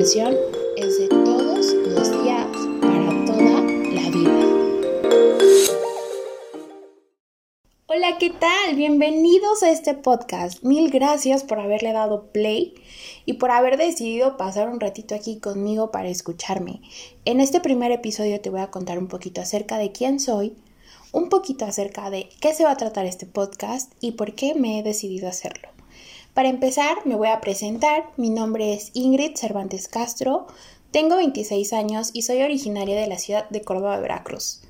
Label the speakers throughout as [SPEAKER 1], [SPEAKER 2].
[SPEAKER 1] es de todos los días para toda la vida. Hola, ¿qué tal? Bienvenidos a este podcast. Mil gracias por haberle dado play y por haber decidido pasar un ratito aquí conmigo para escucharme. En este primer episodio te voy a contar un poquito acerca de quién soy, un poquito acerca de qué se va a tratar este podcast y por qué me he decidido hacerlo. Para empezar, me voy a presentar. Mi nombre es Ingrid Cervantes Castro, tengo 26 años y soy originaria de la ciudad de Córdoba, Veracruz.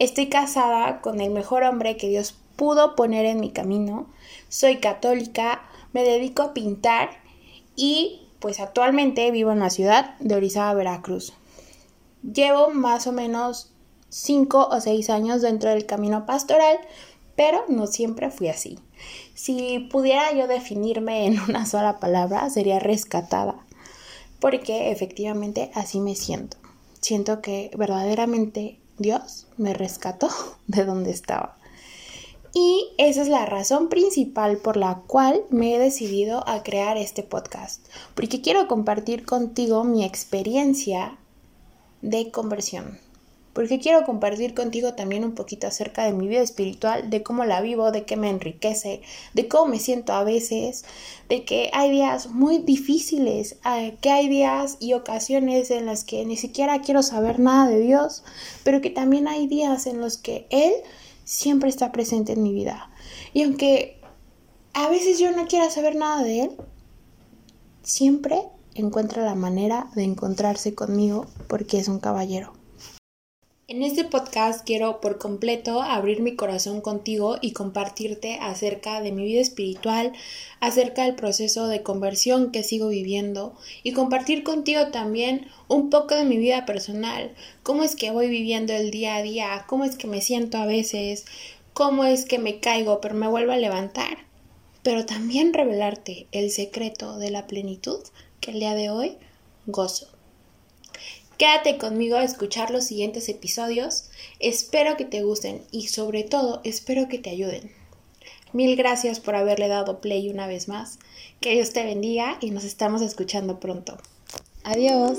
[SPEAKER 1] Estoy casada con el mejor hombre que Dios pudo poner en mi camino. Soy católica, me dedico a pintar y pues actualmente vivo en la ciudad de Orizaba, Veracruz. Llevo más o menos 5 o 6 años dentro del camino pastoral, pero no siempre fui así. Si pudiera yo definirme en una sola palabra, sería rescatada, porque efectivamente así me siento. Siento que verdaderamente Dios me rescató de donde estaba. Y esa es la razón principal por la cual me he decidido a crear este podcast, porque quiero compartir contigo mi experiencia de conversión porque quiero compartir contigo también un poquito acerca de mi vida espiritual, de cómo la vivo, de qué me enriquece, de cómo me siento a veces, de que hay días muy difíciles, eh, que hay días y ocasiones en las que ni siquiera quiero saber nada de Dios, pero que también hay días en los que Él siempre está presente en mi vida. Y aunque a veces yo no quiera saber nada de Él, siempre encuentra la manera de encontrarse conmigo porque es un caballero. En este podcast quiero por completo abrir mi corazón contigo y compartirte acerca de mi vida espiritual, acerca del proceso de conversión que sigo viviendo y compartir contigo también un poco de mi vida personal, cómo es que voy viviendo el día a día, cómo es que me siento a veces, cómo es que me caigo pero me vuelvo a levantar, pero también revelarte el secreto de la plenitud que el día de hoy gozo. Quédate conmigo a escuchar los siguientes episodios. Espero que te gusten y sobre todo espero que te ayuden. Mil gracias por haberle dado play una vez más. Que Dios te bendiga y nos estamos escuchando pronto. Adiós.